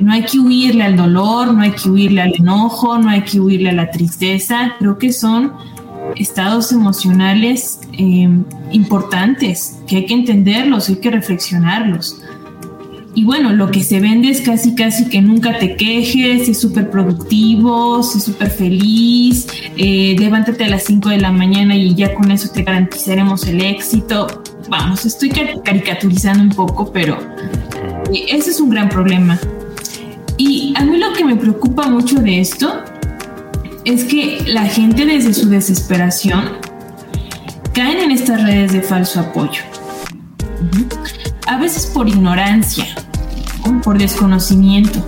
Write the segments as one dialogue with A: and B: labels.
A: No hay que huirle al dolor, no hay que huirle al enojo, no hay que huirle a la tristeza. Creo que son estados emocionales em, importantes, que hay que entenderlos, hay que reflexionarlos. Y bueno, lo que se vende es casi, casi que nunca te quejes, es súper productivo, es súper feliz, eh, levántate a las 5 de la mañana y ya con eso te garantizaremos el éxito. Vamos, estoy caricaturizando un poco, pero eh, ese es un gran problema. Y a mí lo que me preocupa mucho de esto es que la gente desde su desesperación caen en estas redes de falso apoyo. A veces por ignorancia, por desconocimiento,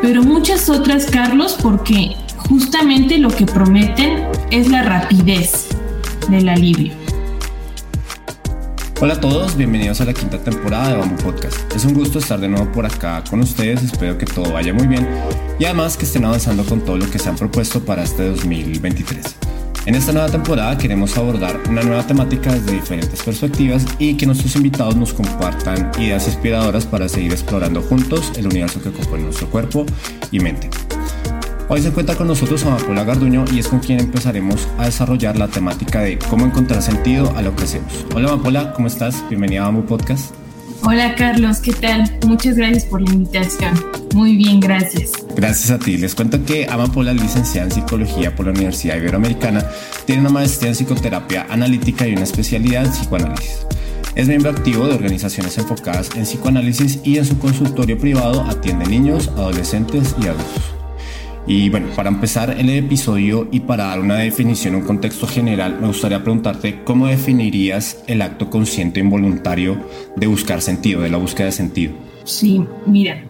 A: pero muchas otras, Carlos, porque justamente lo que prometen es la rapidez del alivio.
B: Hola a todos, bienvenidos a la quinta temporada de Bamboo Podcast. Es un gusto estar de nuevo por acá con ustedes, espero que todo vaya muy bien y además que estén avanzando con todo lo que se han propuesto para este 2023. En esta nueva temporada queremos abordar una nueva temática desde diferentes perspectivas y que nuestros invitados nos compartan ideas inspiradoras para seguir explorando juntos el universo que compone nuestro cuerpo y mente. Hoy se encuentra con nosotros Amapola Garduño y es con quien empezaremos a desarrollar la temática de cómo encontrar sentido a lo que hacemos. Hola Amapola, ¿cómo estás? Bienvenida a Bamboo Podcast.
A: Hola Carlos, ¿qué tal? Muchas gracias por la invitación. Muy bien, gracias.
B: Gracias a ti. Les cuento que Amapola, licenciada en psicología por la Universidad Iberoamericana, tiene una maestría en psicoterapia analítica y una especialidad en psicoanálisis. Es miembro activo de organizaciones enfocadas en psicoanálisis y en su consultorio privado atiende niños, adolescentes y adultos. Y bueno, para empezar el episodio y para dar una definición, un contexto general, me gustaría preguntarte cómo definirías el acto consciente e involuntario de buscar sentido, de la búsqueda de sentido.
A: Sí, mira,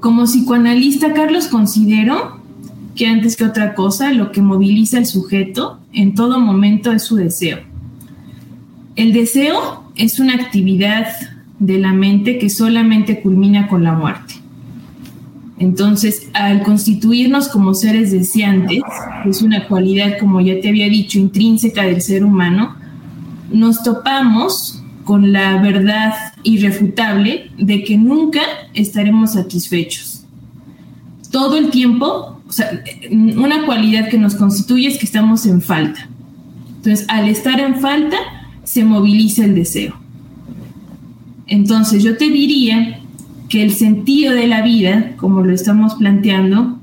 A: como psicoanalista, Carlos, considero que antes que otra cosa, lo que moviliza al sujeto en todo momento es su deseo. El deseo es una actividad de la mente que solamente culmina con la muerte. Entonces, al constituirnos como seres deseantes, que es una cualidad, como ya te había dicho, intrínseca del ser humano, nos topamos con la verdad irrefutable de que nunca estaremos satisfechos. Todo el tiempo, o sea, una cualidad que nos constituye es que estamos en falta. Entonces, al estar en falta, se moviliza el deseo. Entonces, yo te diría que el sentido de la vida, como lo estamos planteando,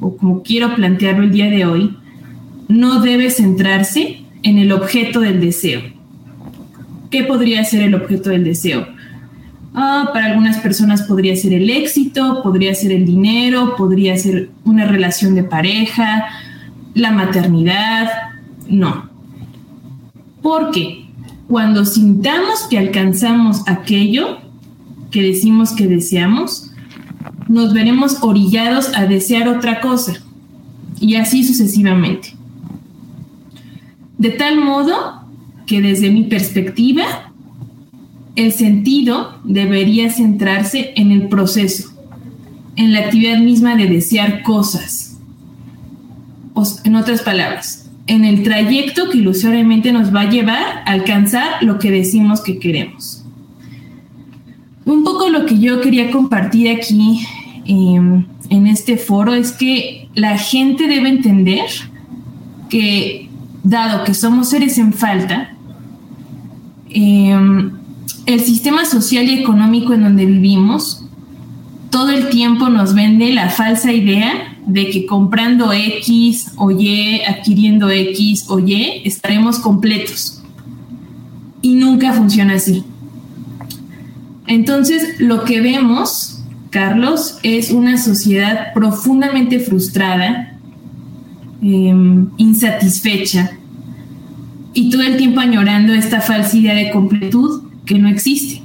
A: o como quiero plantearlo el día de hoy, no debe centrarse en el objeto del deseo. ¿Qué podría ser el objeto del deseo? Ah, para algunas personas podría ser el éxito, podría ser el dinero, podría ser una relación de pareja, la maternidad. No. Porque cuando sintamos que alcanzamos aquello, que decimos que deseamos, nos veremos orillados a desear otra cosa, y así sucesivamente. De tal modo que desde mi perspectiva, el sentido debería centrarse en el proceso, en la actividad misma de desear cosas. O, en otras palabras, en el trayecto que ilusoriamente nos va a llevar a alcanzar lo que decimos que queremos. Un poco lo que yo quería compartir aquí em, en este foro es que la gente debe entender que, dado que somos seres en falta, em, el sistema social y económico en donde vivimos todo el tiempo nos vende la falsa idea de que comprando X o Y, adquiriendo X o Y, estaremos completos. Y nunca funciona así. Entonces, lo que vemos, Carlos, es una sociedad profundamente frustrada, em, insatisfecha y todo el tiempo añorando esta falsa idea de completud que no existe.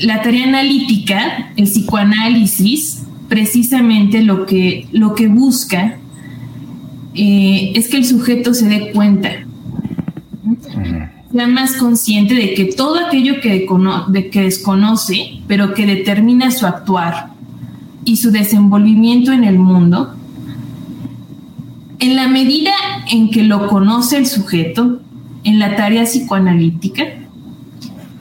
A: La tarea analítica, el psicoanálisis, precisamente lo que, lo que busca eh, es que el sujeto se dé cuenta, sea más consciente de que todo aquello que, de que desconoce, pero que determina su actuar y su desenvolvimiento en el mundo, en la medida en que lo conoce el sujeto, en la tarea psicoanalítica,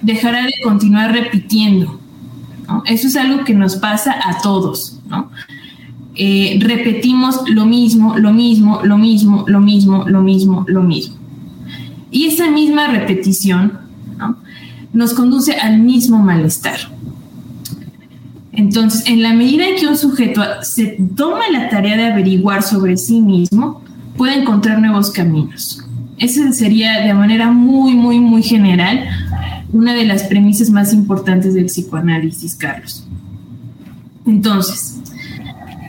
A: dejará de continuar repitiendo. Eso es algo que nos pasa a todos. Eh, repetimos lo mismo, lo mismo, lo mismo, lo mismo, lo mismo, lo mismo. Y esa misma repetición nos conduce al mismo malestar. Entonces, en la medida en que un sujeto se toma la tarea de averiguar sobre sí mismo, puede encontrar nuevos caminos. Esa sería de manera muy, muy, muy general una de las premisas más importantes del psicoanálisis, Carlos. Entonces,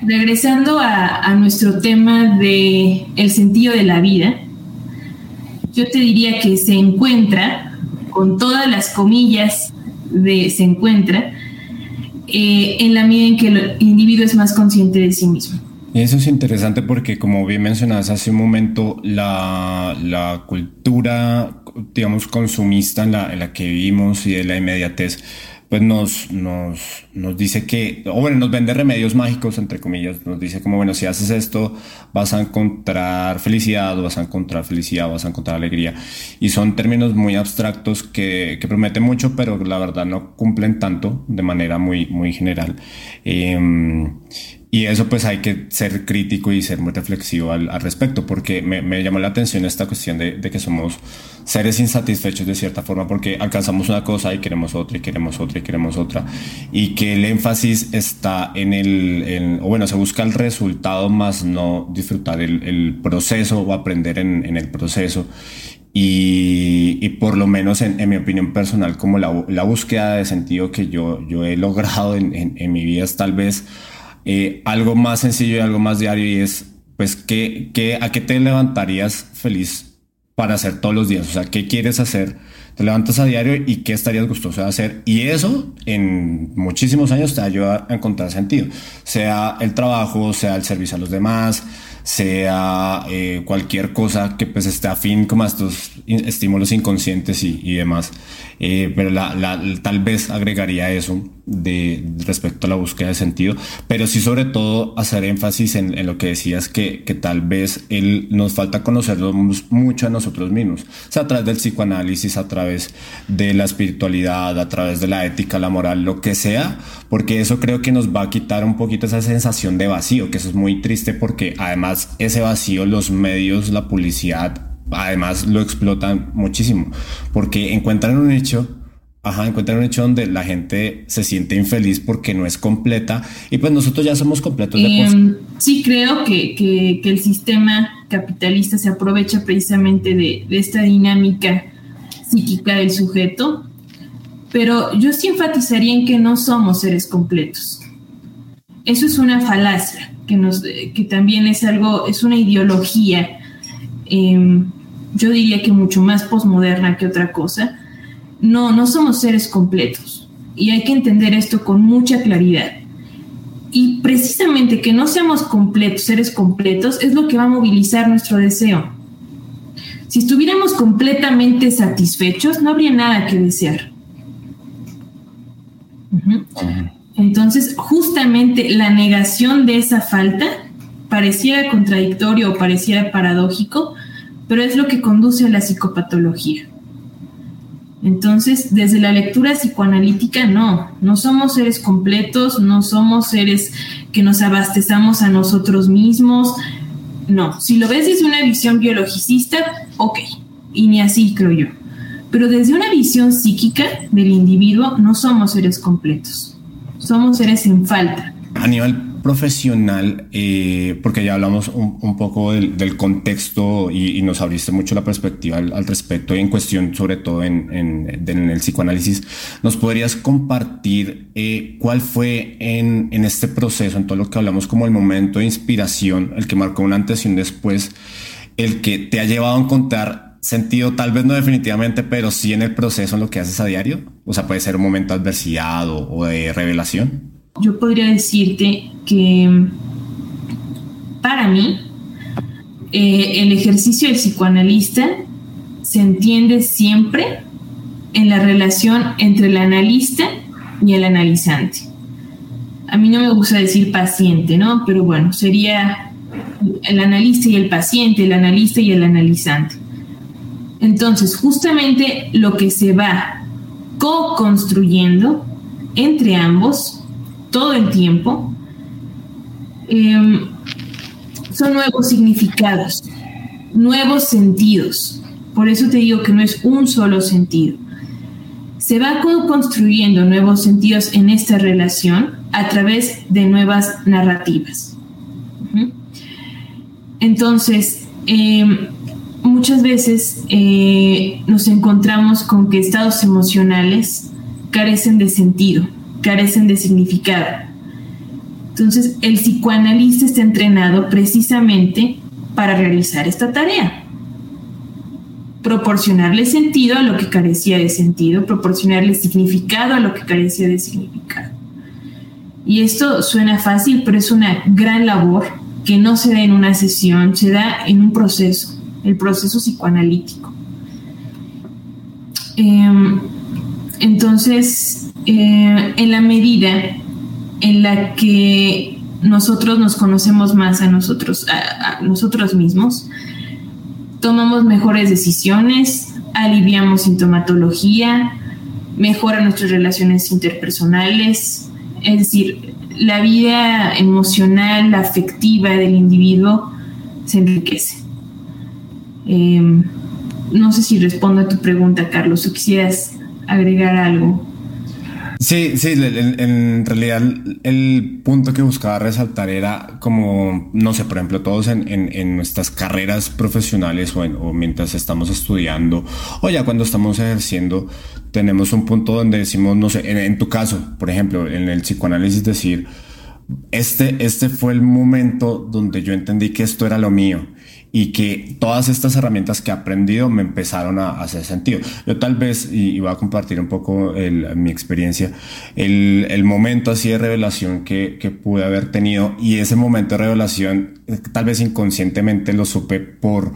A: regresando a, nuestro tema de el sentido de la vida, yo te diría que se encuentra, con todas las comillas de se encuentra, eh, en la medida en que el individuo es más consciente de sí mismo.
B: Eso es interesante porque, como bien mencionabas hace un momento, la, la cultura, digamos, consumista en la, en la que vivimos y de la inmediatez, pues nos, nos, nos dice que, o bueno, nos vende remedios mágicos, entre comillas, nos dice como, bueno, si haces esto vas a encontrar felicidad, vas a encontrar felicidad, vas a encontrar alegría. Y son términos muy abstractos que, que prometen mucho, pero la verdad no cumplen tanto de manera muy, muy general. Em, y eso pues hay que ser crítico y ser muy reflexivo al, respecto, porque me, me, llamó la atención esta cuestión de, de, que somos seres insatisfechos de cierta forma, porque alcanzamos una cosa y queremos otra y queremos otra y queremos otra, y que el énfasis está en el, o bueno, se busca el resultado más no disfrutar el, el proceso o aprender en, en el proceso. Y, y, por lo menos en, en mi opinión personal, como la, la, búsqueda de sentido que yo, yo he logrado en, en, en mi vida es tal vez eh, algo más sencillo y algo más diario y es, pues, ¿qué, qué, ¿a qué te levantarías feliz para hacer todos los días? O sea, ¿qué quieres hacer? Te levantas a diario y qué estarías gustoso de hacer. Y eso en muchísimos años te ayuda a encontrar sentido, sea el trabajo, sea el servicio a los demás, sea eh, cualquier cosa que pues esté afín como a estos estímulos inconscientes y, y demás. Eh, pero la, la, tal vez agregaría eso de respecto a la búsqueda de sentido, pero sí sobre todo hacer énfasis en, en lo que decías que, que, tal vez él, nos falta conocernos mucho a nosotros mismos, o sea, a través del psicoanálisis, a través de la espiritualidad, a través de la ética, la moral, lo que sea, porque eso creo que nos va a quitar un poquito esa sensación de vacío, que eso es muy triste porque además ese vacío los medios, la publicidad, además lo explotan muchísimo, porque encuentran un hecho, ajá, encuentran un hecho donde la gente se siente infeliz porque no es completa y pues nosotros ya somos completos
A: em, Sí, creo que, que, el sistema capitalista se aprovecha precisamente de, de esta dinámica psíquica del sujeto, pero yo sí enfatizaría en que no somos seres completos. Eso es una falacia, que, también es algo, es una ideología Em, yo diría que mucho más posmoderna que otra cosa. No, no somos seres completos y hay que entender esto con mucha claridad. Y precisamente que no seamos completos, seres completos, es lo que va a movilizar nuestro deseo. Si estuviéramos completamente satisfechos, no habría nada que desear. Entonces, justamente la negación de esa falta pareciera contradictorio o pareciera paradójico, pero es lo que conduce a la psicopatología. Entonces, desde la lectura psicoanalítica, no, no somos seres completos, no somos seres que nos abastezamos a nosotros mismos, no. Si lo ves desde una visión biologicista, ok, y ni así creo yo. Pero desde una visión psíquica del individuo, no somos seres completos, somos seres en falta.
B: Aníbal, profesional, eh, porque ya hablamos un, poco del, contexto y, nos abriste mucho la perspectiva al, respecto y en cuestión sobre todo en, el psicoanálisis, ¿nos podrías compartir eh, cuál fue en, este proceso, en todo lo que hablamos como el momento de inspiración, el que marcó un antes y un después, el que te ha llevado a encontrar sentido, tal vez no definitivamente, pero sí en el proceso, en lo que haces a diario? O sea, puede ser un momento de adversidad o de revelación.
A: Yo podría decirte que para mí eh, el ejercicio del psicoanalista se entiende siempre en la relación entre el analista y el analizante. A mí no me gusta decir paciente, ¿no? Pero bueno, sería el analista y el paciente, el analista y el analizante. Entonces, justamente lo que se va co-construyendo entre ambos todo el tiempo em, son nuevos significados, nuevos sentidos. Por eso te digo que no es un solo sentido. Se va construyendo nuevos sentidos en esta relación a través de nuevas narrativas. Entonces, em, muchas veces eh, nos encontramos con que estados emocionales carecen de sentido, carecen de significado. Entonces, el psicoanalista está entrenado precisamente para realizar esta tarea. Proporcionarle sentido a lo que carecía de sentido, proporcionarle significado a lo que carecía de significado. Y esto suena fácil, pero es una gran labor que no se da en una sesión, se da en un proceso, el proceso psicoanalítico. Em, entonces, eh, en la medida en la que nosotros nos conocemos más a nosotros, a, nosotros mismos, tomamos mejores decisiones, aliviamos sintomatología, mejora nuestras relaciones interpersonales, es decir, la vida emocional, afectiva del individuo se enriquece. Em, no sé si respondo a tu pregunta, Carlos, o quisieras agregar algo.
B: Sí, sí, en, realidad el punto que buscaba resaltar era como, no sé, por ejemplo, todos en, nuestras carreras profesionales o, mientras estamos estudiando o ya cuando estamos ejerciendo, tenemos un punto donde decimos, no sé, en, tu caso, por ejemplo, en el psicoanálisis decir, este, este fue el momento donde yo entendí que esto era lo mío y que todas estas herramientas que he aprendido me empezaron a, hacer sentido. Yo tal vez, y, voy a compartir un poco mi experiencia, el, el, momento así de revelación que, que, pude haber tenido y ese momento de revelación eh, tal vez inconscientemente lo supe por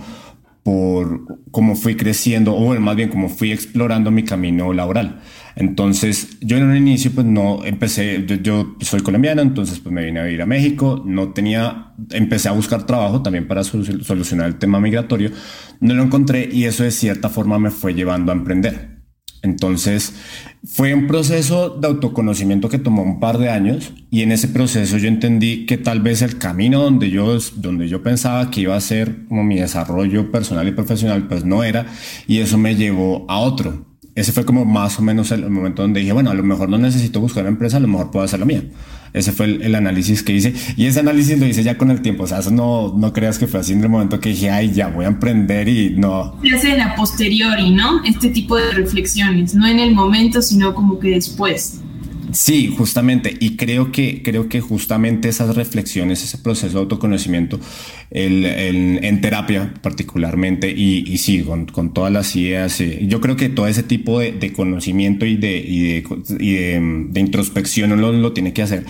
B: por cómo fui creciendo, o más bien cómo fui explorando mi camino laboral. Entonces, yo en un inicio, pues no empecé, yo, soy colombiano, entonces pues me vine a vivir a México, no tenía, empecé a buscar trabajo también para solucionar el tema migratorio, no lo encontré y eso de cierta forma me fue llevando a emprender. Entonces, fue un proceso de autoconocimiento que tomó un par de años y en ese proceso yo entendí que tal vez el camino donde yo, donde yo pensaba que iba a ser como mi desarrollo personal y profesional, pues no era y eso me llevó a otro. Ese fue como más o menos el momento donde dije, bueno, a lo mejor no necesito buscar una empresa, a lo mejor puedo hacer la mía. Ese fue el, análisis que hice. Y ese análisis lo hice ya con el tiempo. O sea, eso no, no creas que fue así en el momento que dije, ay, ya voy a emprender y no.
A: Se hace en la posteriori, ¿no? Este tipo de reflexiones. No en el momento, sino como que después.
B: Sí, justamente. Y creo que, creo que justamente esas reflexiones, ese proceso de autoconocimiento, el, en terapia particularmente, y, sí, con, con, todas las ideas, eh, yo creo que todo ese tipo de, conocimiento y de, de, introspección uno lo, lo tiene que hacer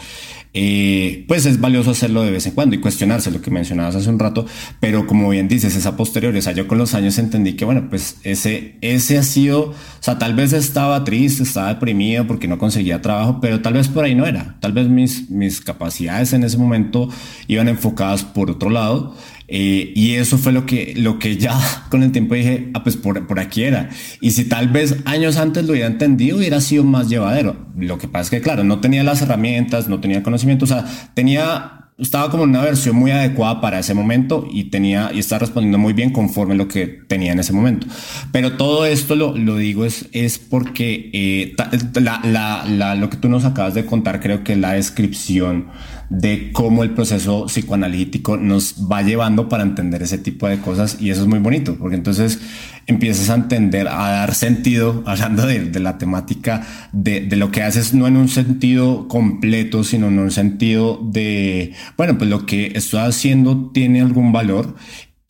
B: eh, pues es valioso hacerlo de vez en cuando y cuestionarse lo que mencionabas hace un rato, pero como bien dices, esa posterior, o sea, yo con los años entendí que, bueno, pues ese, ese ha sido, o sea, tal vez estaba triste, estaba deprimido porque no conseguía trabajo, pero tal vez por ahí no era, tal vez mis, mis capacidades en ese momento iban enfocadas por otro lado eh, y eso fue lo que, lo que ya con el tiempo dije, ah, pues por, por aquí era. Y si tal vez años antes lo hubiera entendido, hubiera sido más llevadero. Lo que pasa es que, claro, no tenía las herramientas, no tenía conocimiento, o sea, tenía estaba como en una versión muy adecuada para ese momento y tenía y estaba respondiendo muy bien conforme lo que tenía en ese momento. Pero todo esto lo, lo digo es, es porque eh, la, la, la, lo que tú nos acabas de contar creo que es la descripción de cómo el proceso psicoanalítico nos va llevando para entender ese tipo de cosas y eso es muy bonito porque entonces empiezas a entender, a dar sentido, hablando de, la temática de, de, lo que haces, no en un sentido completo, sino en un sentido de, bueno, pues lo que estoy haciendo tiene algún valor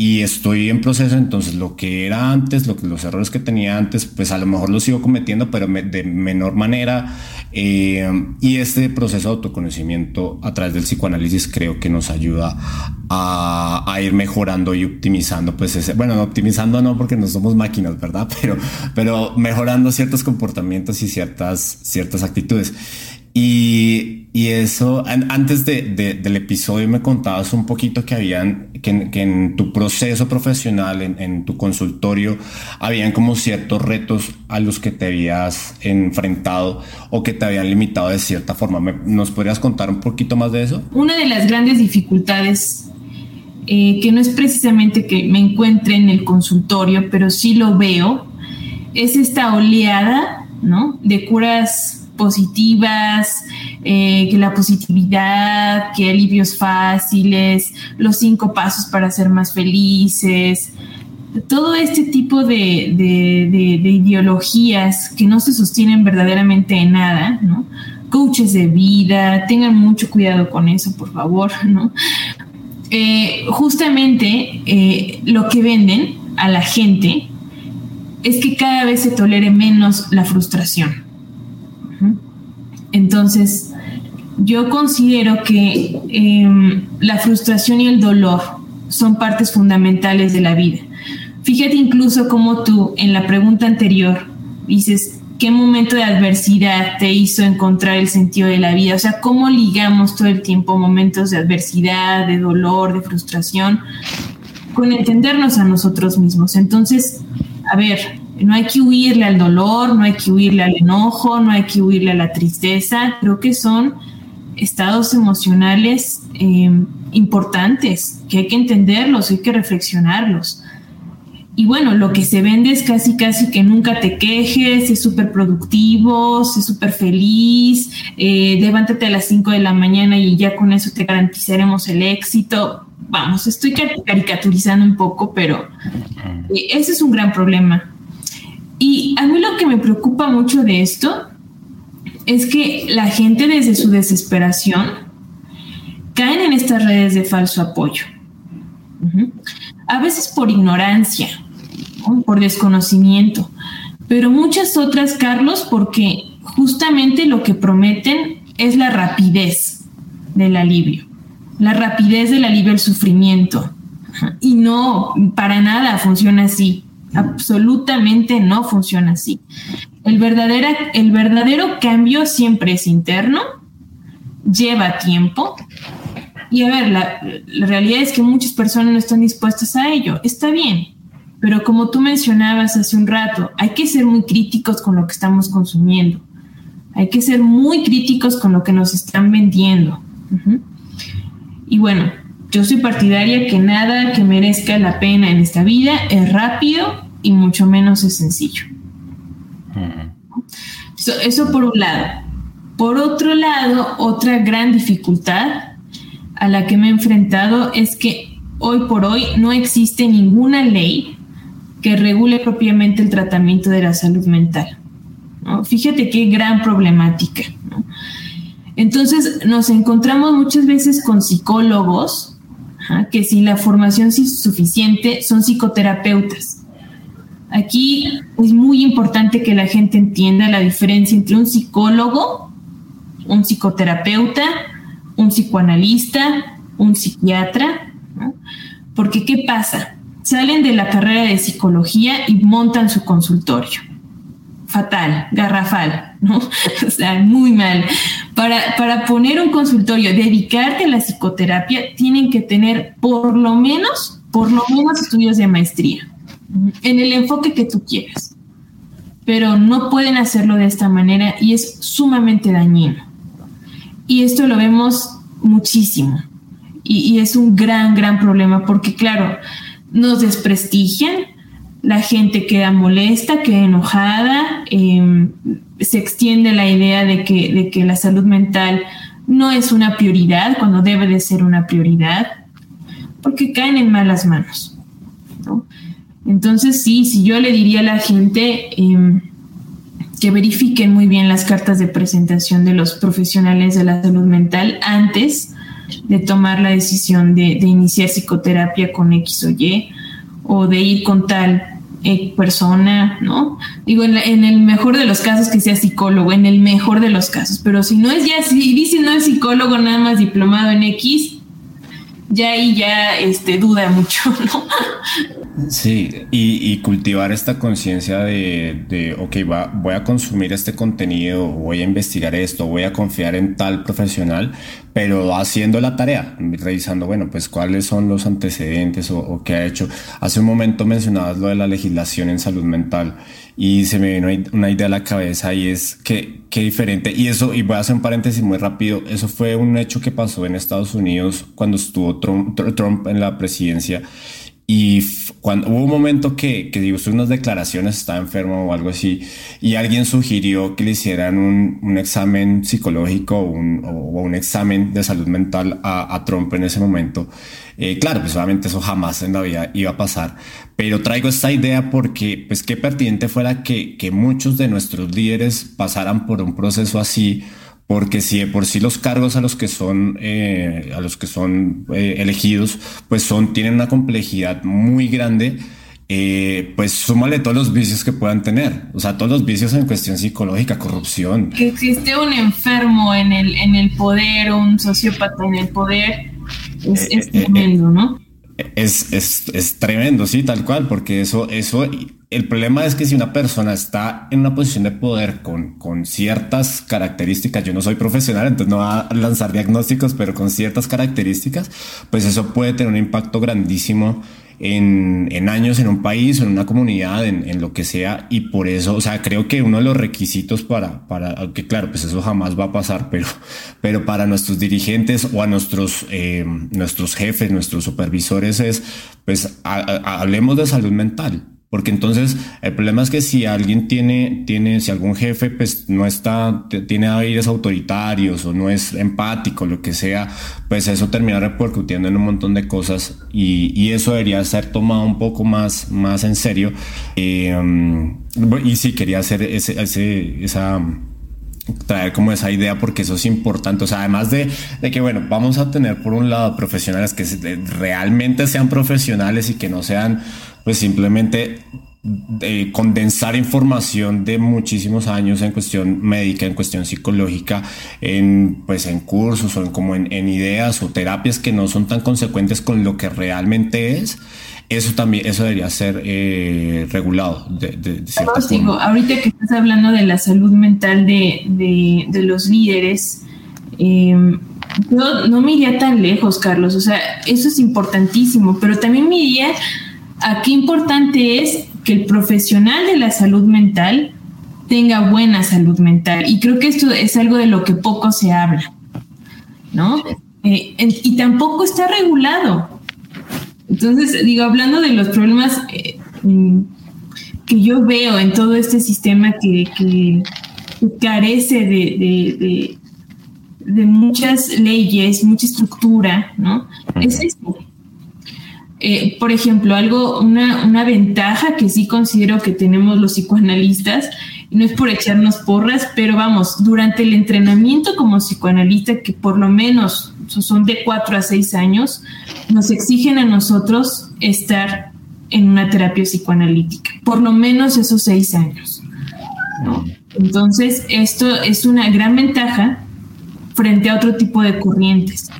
B: y estoy en proceso, entonces lo que era antes, lo que, los errores que tenía antes, pues a lo mejor los sigo cometiendo, pero de menor manera. Eh, y este proceso de autoconocimiento a través del psicoanálisis creo que nos ayuda a, ir mejorando y optimizando, pues ese, bueno, optimizando no porque no somos máquinas, ¿verdad? Pero, pero mejorando ciertos comportamientos y ciertas, ciertas actitudes. Y, y eso, antes de, del episodio me contabas un poquito que habían, que, en tu proceso profesional, en, tu consultorio, habían como ciertos retos a los que te habías enfrentado o que te habían limitado de cierta forma. ¿Nos podrías contar un poquito más de eso?
A: Una de las grandes dificultades, eh, que no es precisamente que me encuentre en el consultorio, pero sí lo veo, es esta oleada, ¿no? De curas positivas, eh, que la positividad, que alivios fáciles, los cinco pasos para ser más felices, todo este tipo de, ideologías que no se sostienen verdaderamente en nada, ¿no? Coaches de vida, tengan mucho cuidado con eso, por favor, ¿no? Eh, justamente eh, lo que venden a la gente es que cada vez se tolere menos la frustración. Entonces, yo considero que em, la frustración y el dolor son partes fundamentales de la vida. Fíjate incluso como tú en la pregunta anterior dices, ¿qué momento de adversidad te hizo encontrar el sentido de la vida? O sea, ¿cómo ligamos todo el tiempo momentos de adversidad, de dolor, de frustración, con entendernos a nosotros mismos? Entonces, a ver, no hay que huirle al dolor, no hay que huirle al enojo, no hay que huirle a la tristeza. Creo que son estados emocionales em, importantes, que hay que entenderlos, hay que reflexionarlos. Y bueno, lo que se vende es casi, casi que nunca te quejes, es súper productivo, es súper feliz, eh, levántate a las 5 de la mañana y ya con eso te garantizaremos el éxito. Vamos, estoy caricaturizando un poco, pero eh, ese es un gran problema. Y a mí lo que me preocupa mucho de esto es que la gente desde su desesperación caen en estas redes de falso apoyo. A veces por ignorancia, por desconocimiento, pero muchas otras, Carlos, porque justamente lo que prometen es la rapidez del alivio, la rapidez del alivio al sufrimiento. Y no, para nada funciona así. Absolutamente no funciona así. El, el verdadero cambio siempre es interno, lleva tiempo. Y a ver, la realidad es que muchas personas no están dispuestas a ello. Está bien, pero como tú mencionabas hace un rato, hay que ser muy críticos con lo que estamos consumiendo. Hay que ser muy críticos con lo que nos están vendiendo. Y bueno, yo soy partidaria que nada que merezca la pena en esta vida es rápido y mucho menos es sencillo. eso, por un lado. Por otro lado, otra gran dificultad a la que me he enfrentado es que hoy por hoy no existe ninguna ley que regule propiamente el tratamiento de la salud mental. Fíjate qué gran problemática. Entonces nos encontramos muchas veces con psicólogos que sin la formación suficiente son psicoterapeutas. Aquí es muy importante que la gente entienda la diferencia entre un psicólogo, un psicoterapeuta, un psicoanalista, un psiquiatra, porque ¿qué pasa? Salen de la carrera de psicología y montan su consultorio. Fatal, garrafal, ¿no? o sea, muy mal. Para, para poner un consultorio, dedicarte a la psicoterapia, tienen que tener por lo menos, por lo menos estudios de maestría, en el enfoque que tú quieras. Pero no pueden hacerlo de esta manera y es sumamente dañino. Y esto lo vemos muchísimo. Y, es un gran, gran problema porque, claro, nos desprestigian, la gente queda molesta, queda enojada, em, se extiende la idea de que, de que la salud mental no es una prioridad cuando debe de ser una prioridad, porque caen en malas manos. Entonces, sí, si yo le diría a la gente em, que verifiquen muy bien las cartas de presentación de los profesionales de la salud mental antes de tomar la decisión de, de iniciar psicoterapia con X o Y, o de ir con tal eh, persona, ¿no? Digo, en, el mejor de los casos que sea psicólogo, en el mejor de los casos, pero si no es ya, si dice no es psicólogo, nada más diplomado en X, ya ahí ya este, duda mucho, ¿no?
B: Sí, y, cultivar esta conciencia de, de, ok, voy a consumir este contenido, voy a investigar esto, voy a confiar en tal profesional, pero haciendo la tarea, revisando, bueno, pues cuáles son los antecedentes o, o qué ha hecho. Hace un momento mencionabas lo de la legislación en salud mental y se me vino una idea a la cabeza y es que qué diferente. Y eso, y voy a hacer un paréntesis muy rápido, eso fue un hecho que pasó en Estados Unidos cuando estuvo Trump, Trump en la presidencia. Y cuando hubo un momento que, que digo, unas declaraciones, estaba enfermo o algo así, y alguien sugirió que le hicieran un, un examen psicológico un, o, un examen de salud mental a, a Trump en ese momento. Eh, claro, pues obviamente eso jamás en la vida iba a pasar, pero traigo esta idea porque, pues qué pertinente fuera que, que muchos de nuestros líderes pasaran por un proceso así porque si de por sí los cargos a los que son eh, a los que son eh, elegidos pues son tienen una complejidad muy grande eh, pues súmale todos los vicios que puedan tener. O sea todos los vicios en cuestión psicológica corrupción.
A: Que existe un enfermo en el en el poder o un sociópata en el poder es, es tremendo no
B: es, es, es, tremendo, sí, tal cual, porque eso, eso, el problema es que si una persona está en una posición de poder con, con ciertas características, yo no soy profesional, entonces no va a lanzar diagnósticos, pero con ciertas características, pues eso puede tener un impacto grandísimo en, en, años en un país, en una comunidad, en, en, lo que sea. Y por eso, o sea, creo que uno de los requisitos para, para, que claro, pues eso jamás va a pasar, pero, pero para nuestros dirigentes o a nuestros, eh, nuestros jefes, nuestros supervisores es, pues, hablemos de salud mental. Porque entonces el problema es que si alguien tiene, tiene, si algún jefe pues no está, tiene aires autoritarios o no es empático, lo que sea, pues eso termina repercutiendo en un montón de cosas y, y eso debería ser tomado un poco más, más en serio. Eh, y sí, quería hacer ese, ese, esa, traer como esa idea porque eso es importante. O sea, además de, de, que, bueno, vamos a tener por un lado profesionales que realmente sean profesionales y que no sean pues simplemente eh, condensar información de muchísimos años en cuestión médica, en cuestión psicológica, en pues en cursos o en como en, ideas o terapias que no son tan consecuentes con lo que realmente es. Eso también, eso debería ser eh, regulado de, de,
A: Digo, ahorita que estás hablando de la salud mental de, de los líderes, eh, yo no me iría tan lejos, Carlos. O sea, eso es importantísimo, pero también me iría Aquí importante es que el profesional de la salud mental tenga buena salud mental. Y creo que esto es algo de lo que poco se habla, ¿no? Eh, y tampoco está regulado. Entonces, digo, hablando de los problemas eh, mm, que yo veo en todo este sistema que, carece de, de, muchas leyes, mucha estructura, ¿no? Es esto eh, por ejemplo, algo, una, una, ventaja que sí considero que tenemos los psicoanalistas, no es por echarnos porras, pero vamos, durante el entrenamiento como psicoanalista, que por lo menos son de cuatro a seis años, nos exigen a nosotros estar en una terapia psicoanalítica, por lo menos esos seis años. Entonces, esto es una gran ventaja frente a otro tipo de corrientes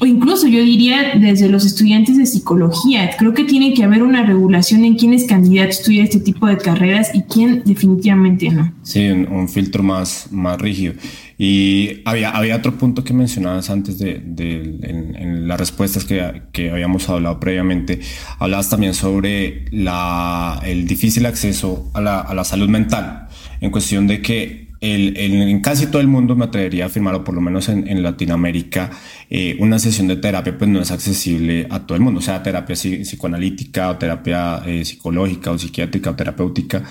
A: o incluso yo diría desde los estudiantes de psicología. Creo que tiene que haber una regulación en quién es candidato a estudiar este tipo de carreras y quién definitivamente no.
B: Sí, un, filtro más, más rígido. Y había, había otro punto que mencionabas antes de, en, las respuestas que, que, habíamos hablado previamente. Hablabas también sobre la, el difícil acceso a la, a la salud mental, en cuestión de que en casi todo el mundo me atrevería a afirmar, o por lo menos en, Latinoamérica, eh, una sesión de terapia pues no es accesible a todo el mundo, sea, terapia psicoanalítica o terapia eh, psicológica o psiquiátrica o terapéutica.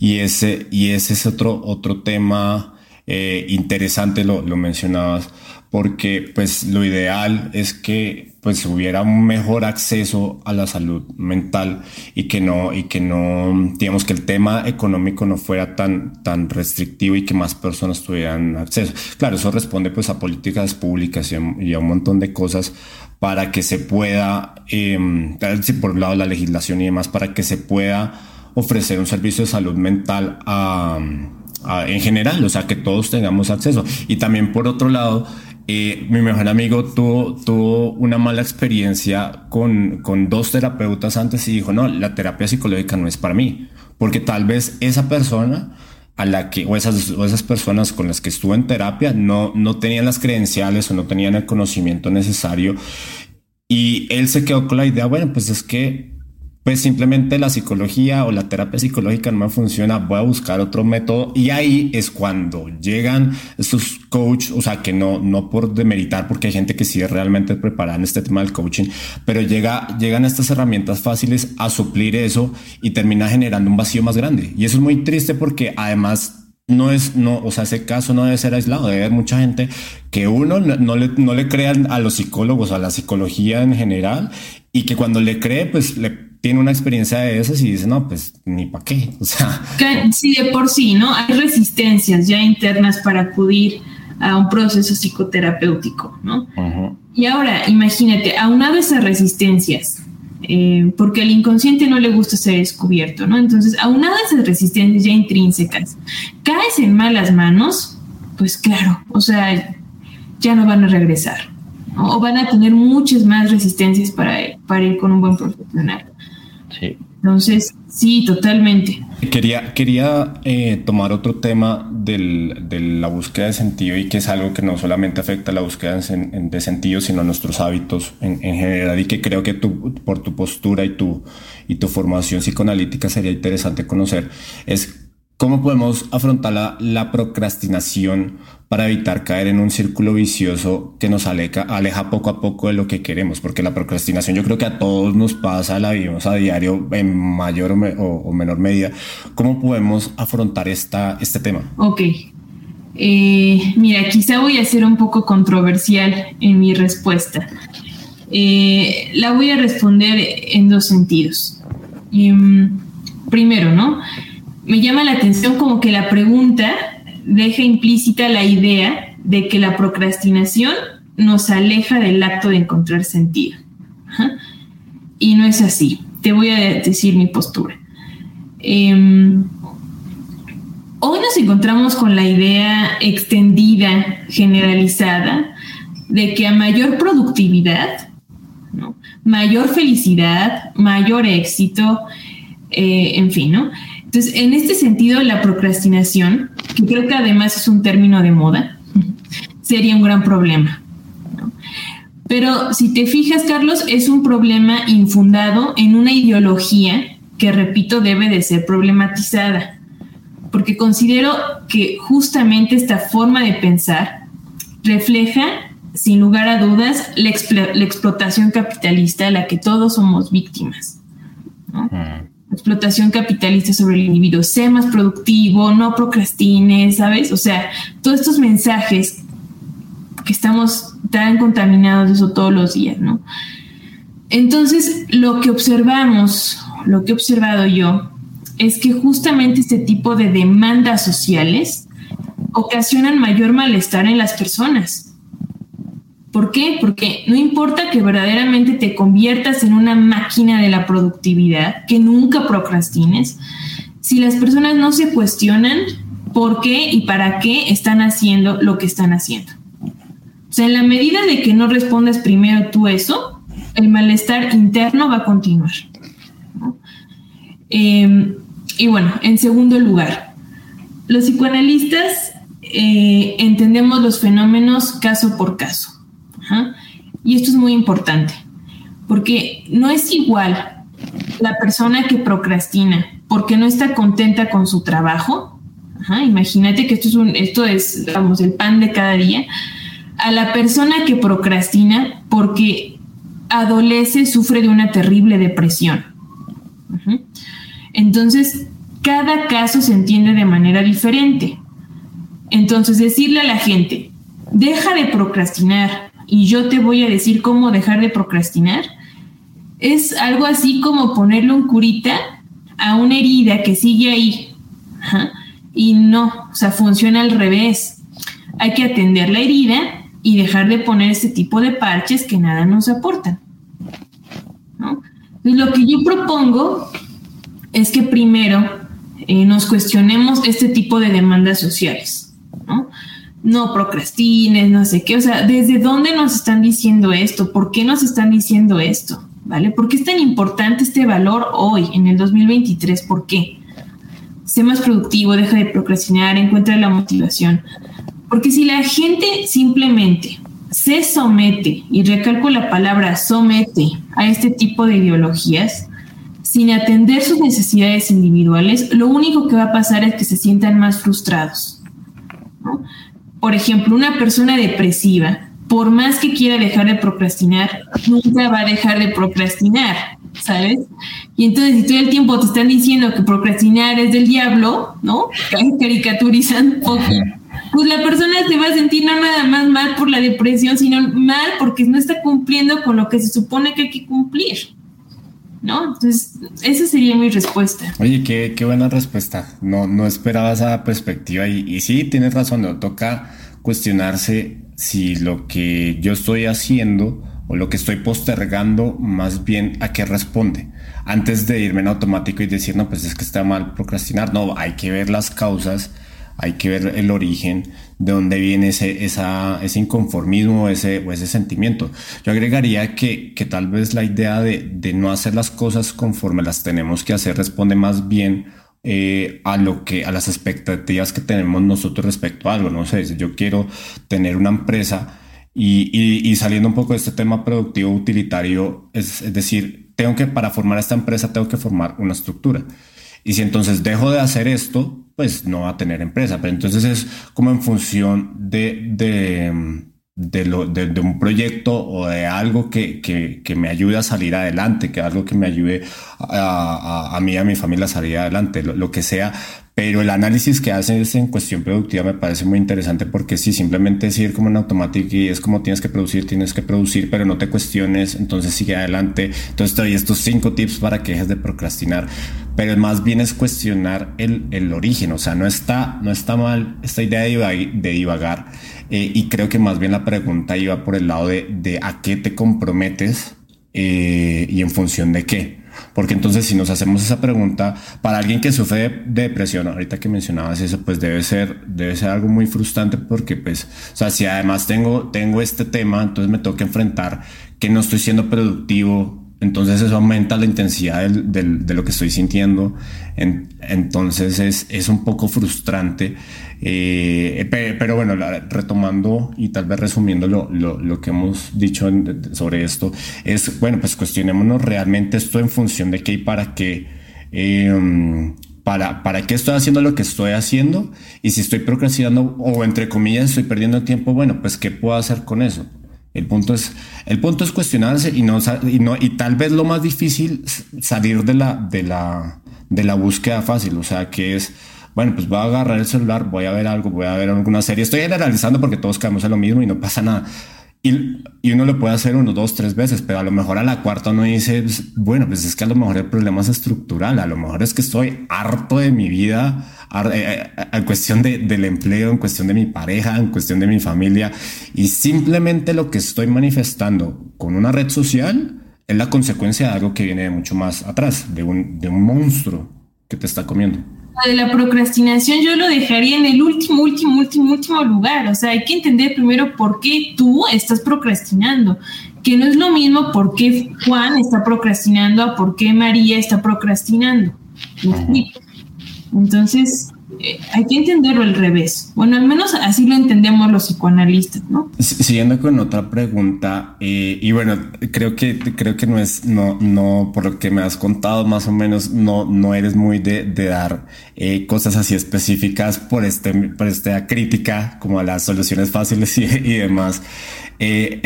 B: Y ese, y ese es otro, otro tema eh, interesante, lo, lo mencionabas, porque pues lo ideal es que pues hubiera un mejor acceso a la salud mental y que no y que no digamos que el tema económico no fuera tan tan restrictivo y que más personas tuvieran acceso. Claro, eso responde pues a políticas públicas y a, un montón de cosas para que se pueda eh, por un lado la legislación y demás para que se pueda ofrecer un servicio de salud mental a, en general, o sea, que todos tengamos acceso. Y también por otro lado, mi mejor amigo tuvo, una mala experiencia con, dos terapeutas antes y dijo, no, la terapia psicológica no es para mí, porque tal vez esa persona a la que, o esas, o esas personas con las que estuvo en terapia no, no tenían las credenciales o no tenían el conocimiento necesario. Y él se quedó con la idea, bueno, pues es que pues simplemente la psicología o la terapia psicológica no me funciona, voy a buscar otro método y ahí es cuando llegan estos coaches, o sea, que no, no por demeritar, porque hay gente que sí es realmente preparada en este tema del coaching, pero llega, llegan estas herramientas fáciles a suplir eso y termina generando un vacío más grande. Y eso es muy triste porque además no es, no, o sea, ese caso no debe ser aislado, debe haber mucha gente que uno no, le, no le crean a los psicólogos, a la psicología en general, y que cuando le cree, pues le tiene una experiencia de esas y dice, no, pues ni para qué. O sea,
A: sí, de por sí, ¿no? Hay resistencias ya internas para acudir a un proceso psicoterapéutico, ¿no? Y ahora, imagínate, aunado esas resistencias, eh, porque al inconsciente no le gusta ser descubierto, ¿no? Entonces, aunado esas resistencias ya intrínsecas, caes en malas manos, pues claro, o sea, ya no van a regresar, o van a tener muchas más resistencias para, para ir con un buen profesional. Entonces, sí, totalmente.
B: Quería, quería eh, tomar otro tema del, de la búsqueda de sentido y que es algo que no solamente afecta a la búsqueda de sentido, sino a nuestros hábitos en, general y que creo que tú, por tu postura y tu, y tu formación psicoanalítica sería interesante conocer. Es ¿Cómo podemos afrontar la, procrastinación para evitar caer en un círculo vicioso que nos aleja, aleja poco a poco de lo que queremos? Porque la procrastinación yo creo que a todos nos pasa, la vivimos a diario en mayor o, menor medida. ¿Cómo podemos afrontar esta, este tema?
A: Ok. Eh, mira, quizá voy a ser un poco controversial en mi respuesta. Eh, la voy a responder en dos sentidos. Em, primero, ¿no? Me llama la atención como que la pregunta deja implícita la idea de que la procrastinación nos aleja del acto de encontrar sentido. Y no es así. Te voy a decir mi postura. Em, hoy nos encontramos con la idea extendida, generalizada, de que a mayor productividad, mayor felicidad, mayor éxito, eh, en fin, ¿no? Entonces, en este sentido, la procrastinación, que creo que además es un término de moda, sería un gran problema. Pero si te fijas, Carlos, es un problema infundado en una ideología que, repito, debe de ser problematizada, porque considero que justamente esta forma de pensar refleja, sin lugar a dudas, la, explotación capitalista a la que todos somos víctimas. ¿no? Explotación capitalista sobre el individuo, sé más productivo, no procrastines, ¿sabes? O sea, todos estos mensajes que estamos tan contaminados de eso todos los días, ¿no? Entonces, lo que observamos, lo que he observado yo, es que justamente este tipo de demandas sociales ocasionan mayor malestar en las personas. ¿Por qué? Porque no importa que verdaderamente te conviertas en una máquina de la productividad, que nunca procrastines, si las personas no se cuestionan por qué y para qué están haciendo lo que están haciendo. O sea, en la medida de que no respondas primero tú eso, el malestar interno va a continuar. Em, y bueno, en segundo lugar, los psicoanalistas eh, entendemos los fenómenos caso por caso. Y esto es muy importante, porque no es igual la persona que procrastina porque no está contenta con su trabajo. imagínate que esto es, un, esto es, el pan de cada día. A la persona que procrastina porque adolece, sufre de una terrible depresión. Entonces, cada caso se entiende de manera diferente. Entonces, decirle a la gente, deja de procrastinar y yo te voy a decir cómo dejar de procrastinar, es algo así como ponerle un curita a una herida que sigue ahí. Y no, o sea, funciona al revés. Hay que atender la herida y dejar de poner ese tipo de parches que nada nos aportan. Lo que yo propongo es que primero eh, nos cuestionemos este tipo de demandas sociales. ¿no? No procrastines, no sé qué, o sea, ¿desde dónde nos están diciendo esto? ¿Por qué nos están diciendo esto? ¿Vale? ¿Por qué es tan importante este valor hoy, en el 2023? ¿Por qué? Sé más productivo, deja de procrastinar, encuentra la motivación. Porque si la gente simplemente se somete, y recalco la palabra somete a este tipo de ideologías, sin atender sus necesidades individuales, lo único que va a pasar es que se sientan más frustrados. ¿no? Por ejemplo, una persona depresiva, por más que quiera dejar de procrastinar, nunca va a dejar de procrastinar, ¿sabes? Y entonces, si todo el tiempo te están diciendo que procrastinar es del diablo, ¿no? Caricaturizan poco. Pues la persona se va a sentir no nada más mal por la depresión, sino mal porque no está cumpliendo con lo que se supone que hay que cumplir. ¿No? Entonces, esa sería mi respuesta.
B: Oye, qué, qué buena respuesta. No, no esperaba esa perspectiva y, y sí, tienes razón, no toca cuestionarse si lo que yo estoy haciendo o lo que estoy postergando más bien a qué responde. Antes de irme en automático y decir, no, pues es que está mal procrastinar, no, hay que ver las causas hay que ver el origen de dónde viene ese, ese inconformismo ese, o ese sentimiento. Yo agregaría que, que tal vez la idea de, de, no hacer las cosas conforme las tenemos que hacer responde más bien eh, a lo que a las expectativas que tenemos nosotros respecto a algo. No sé, yo quiero tener una empresa y, y, y saliendo un poco de este tema productivo utilitario, es, es decir, tengo que para formar esta empresa tengo que formar una estructura. Y si entonces dejo de hacer esto, pues no va a tener empresa. Pero entonces es como en función de, de, de, lo, de, un proyecto o de algo que, que, que, me ayude a salir adelante, que algo que me ayude a, a, a mí y a mi familia a salir adelante, lo, lo, que sea. Pero el análisis que haces en cuestión productiva me parece muy interesante porque si simplemente es ir como en automático y es como tienes que producir, tienes que producir, pero no te cuestiones, entonces sigue adelante. Entonces te doy estos cinco tips para que dejes de procrastinar pero más bien es cuestionar el, el, origen, o sea, no está, no está mal esta idea de, de divagar, eh, y creo que más bien la pregunta iba por el lado de, de a qué te comprometes eh, y en función de qué. Porque entonces si nos hacemos esa pregunta, para alguien que sufre de, depresión, ahorita que mencionabas eso, pues debe ser, debe ser algo muy frustrante porque pues, o sea, si además tengo, tengo este tema, entonces me tengo que enfrentar que no estoy siendo productivo, entonces eso aumenta la intensidad del, de lo que estoy sintiendo. En, entonces es, un poco frustrante. Eh, pero, bueno, retomando y tal vez resumiendo lo, que hemos dicho sobre esto, es, bueno, pues cuestionémonos realmente esto en función de qué y para qué. Eh, para, para qué estoy haciendo lo que estoy haciendo y si estoy procrastinando o entre comillas estoy perdiendo tiempo, bueno, pues qué puedo hacer con eso. El punto es, el punto es cuestionarse y no, y no, y tal vez lo más difícil salir de la, de la, de la búsqueda fácil. O sea, que es, bueno, pues voy a agarrar el celular, voy a ver algo, voy a ver alguna serie. Estoy generalizando porque todos caemos en lo mismo y no pasa nada. Y, y, uno lo puede hacer uno, dos, tres veces, pero a lo mejor a la cuarta uno dice, pues, bueno, pues es que a lo mejor el problema es estructural, a lo mejor es que estoy harto de mi vida, eh, eh, en cuestión de, del empleo, en cuestión de mi pareja, en cuestión de mi familia, y simplemente lo que estoy manifestando con una red social es la consecuencia de algo que viene de mucho más atrás, de un, de un monstruo que te está comiendo
A: de la procrastinación yo lo dejaría en el último, último, último, último lugar. O sea, hay que entender primero por qué tú estás procrastinando, que no es lo mismo por qué Juan está procrastinando a por qué María está procrastinando. Entonces, hay que entenderlo al revés. Bueno, al menos así lo entendemos los psicoanalistas, ¿no?
B: Siguiendo con otra pregunta, eh, y bueno, creo que creo que no es, no, no, por lo que me has contado, más o menos, no, no eres muy de, de dar eh, cosas así específicas por este, por esta crítica, como a las soluciones fáciles y, y demás. Eh,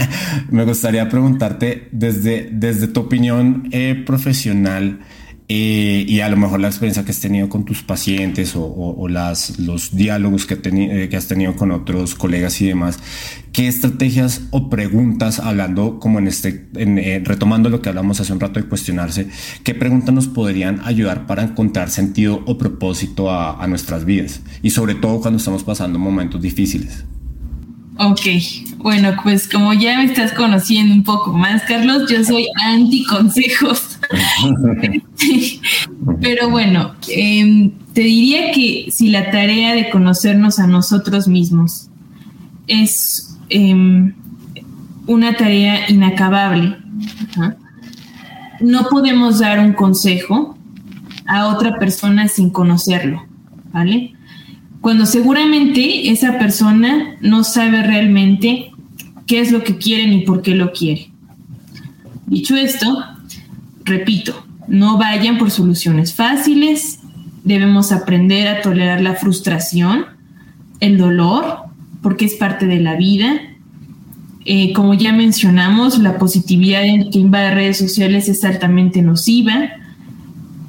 B: me gustaría preguntarte desde, desde tu opinión profesional, eh, y a lo mejor la experiencia que has tenido con tus pacientes o, las, los diálogos que, eh, que, has tenido con otros colegas y demás, ¿qué estrategias o preguntas, hablando como en este, eh, retomando lo que hablamos hace un rato de cuestionarse, qué preguntas nos podrían ayudar para encontrar sentido o propósito a, a nuestras vidas? Y sobre todo cuando estamos pasando momentos difíciles.
A: Ok, bueno, pues como ya me estás conociendo un poco más, Carlos, yo soy anti consejos. Pero bueno, em, te diría que si la tarea de conocernos a nosotros mismos es em, una tarea inacabable, no podemos dar un consejo a otra persona sin conocerlo, ¿vale? cuando seguramente esa persona no sabe realmente qué es lo que quiere ni por qué lo quiere. Dicho esto, repito, no vayan por soluciones fáciles, debemos aprender a tolerar la frustración, el dolor, porque es parte de la vida. Eh, como ya mencionamos, la positividad que invade redes sociales es altamente nociva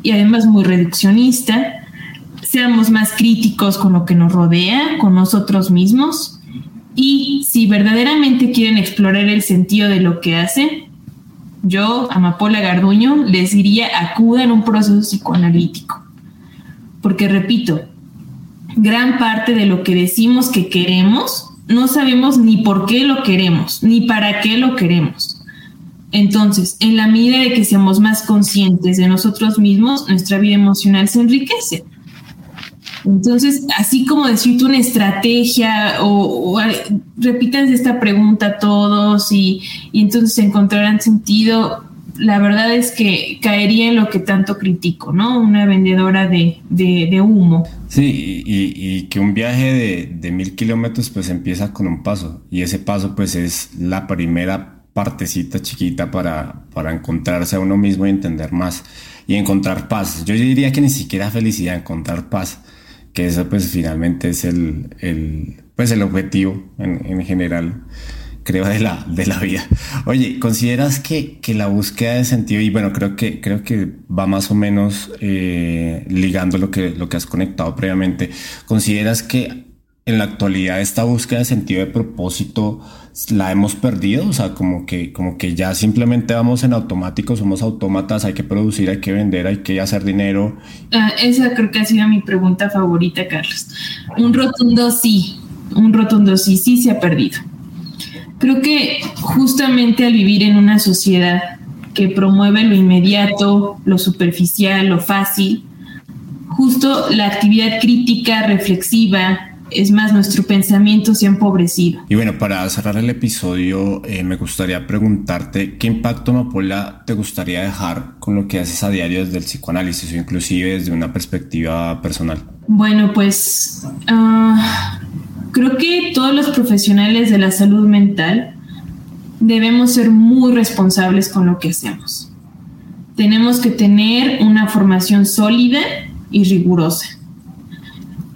A: y además muy reduccionista. Seamos más críticos con lo que nos rodea, con nosotros mismos, y si verdaderamente quieren explorar el sentido de lo que hacen, yo, Amapola Garduño, les diría acudan a un proceso psicoanalítico. Porque repito, gran parte de lo que decimos que queremos, no sabemos ni por qué lo queremos, ni para qué lo queremos. Entonces, en la medida de que seamos más conscientes de nosotros mismos, nuestra vida emocional se enriquece. Entonces, así como decirte una estrategia o, repitas esta pregunta todos y, entonces encontrarán sentido, la verdad es que caería en lo que tanto critico, ¿no? Una vendedora de, humo.
B: Sí, y, que un viaje de, de mil kilómetros pues empieza con un paso y ese paso pues es la primera partecita chiquita para, para encontrarse a uno mismo y entender más y encontrar paz. Yo diría que ni siquiera felicidad, encontrar paz que eso pues finalmente es el, el pues el objetivo en, en, general creo de la, de la vida. Oye, ¿consideras que, que, la búsqueda de sentido, y bueno, creo que, creo que va más o menos eh, ligando lo que, lo que has conectado previamente, ¿consideras que en la actualidad esta búsqueda de sentido de propósito la hemos perdido, o sea, como que, como que ya simplemente vamos en automático, somos autómatas, hay que producir, hay que vender, hay que hacer dinero.
A: Ah, esa creo que ha sido mi pregunta favorita, Carlos. Un rotundo sí, un rotundo sí, sí se ha perdido. Creo que justamente al vivir en una sociedad que promueve lo inmediato, lo superficial, lo fácil, justo la actividad crítica, reflexiva, es más, nuestro pensamiento se ha empobrecido.
B: Y bueno, para cerrar el episodio, eh, me gustaría preguntarte qué impacto, Mapola, te gustaría dejar con lo que haces a diario desde el psicoanálisis o inclusive desde una perspectiva personal.
A: Bueno, pues ah, creo que todos los profesionales de la salud mental debemos ser muy responsables con lo que hacemos. Tenemos que tener una formación sólida y rigurosa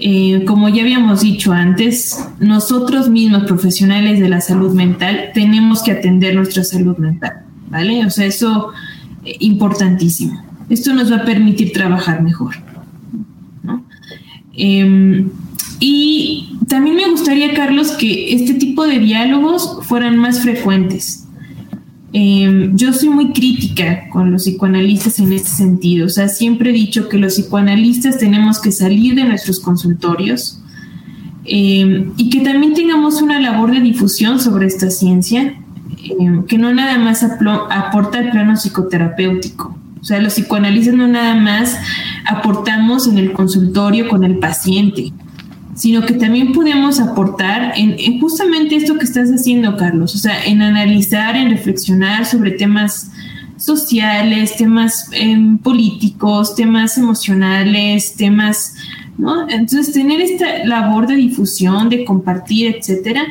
A: eh, como ya habíamos dicho antes, nosotros mismos, profesionales de la salud mental, tenemos que atender nuestra salud mental, ¿vale? O sea, eso es eh, importantísimo. Esto nos va a permitir trabajar mejor. Em, y también me gustaría, Carlos, que este tipo de diálogos fueran más frecuentes. Em, yo soy muy crítica con los psicoanalistas en este sentido. O sea, siempre he dicho que los psicoanalistas tenemos que salir de nuestros consultorios em, y que también tengamos una labor de difusión sobre esta ciencia, em, que no nada más aporta el plano psicoterapéutico. O sea, los psicoanalistas no nada más aportamos en el consultorio con el paciente, sino que también podemos aportar en, justamente esto que estás haciendo, Carlos, o sea, en analizar, en reflexionar sobre temas sociales, temas em, políticos, temas emocionales, temas, ¿no? Entonces, tener esta labor de difusión, de compartir, etcétera,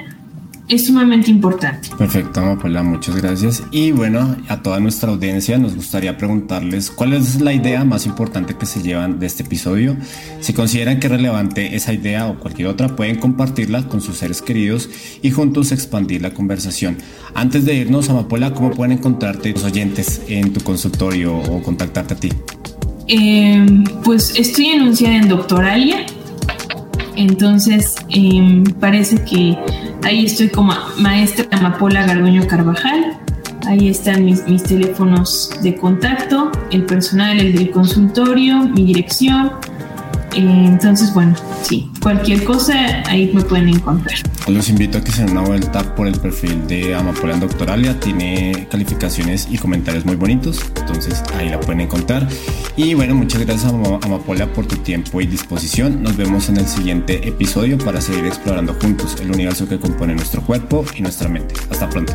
A: es sumamente importante.
B: Perfecto, Paula, muchas gracias. Y bueno, a toda nuestra audiencia nos gustaría preguntarles cuál es la idea más importante que se llevan de este episodio. Si consideran que es relevante esa idea o cualquier otra, pueden compartirla con sus seres queridos y juntos expandir la conversación. Antes de irnos, Amapola, ¿cómo pueden encontrarte los oyentes en tu consultorio o contactarte a ti?
A: Em, pues estoy enunciada en Doctoralia, entonces em, parece que ahí estoy como maestra Amapola Garduño Carvajal. Ahí están mis, mis teléfonos de contacto, el personal, el del consultorio, mi dirección. Eh, entonces, bueno, sí, cualquier cosa ahí me pueden encontrar.
B: Los invito a que se den una vuelta por el perfil de Amapola en Doctoralia. Tiene calificaciones y comentarios muy bonitos, entonces ahí la pueden encontrar. Y bueno, muchas gracias Amapola por tu tiempo y disposición. Nos vemos en el siguiente episodio para seguir explorando juntos el universo que compone nuestro cuerpo y nuestra mente. Hasta pronto.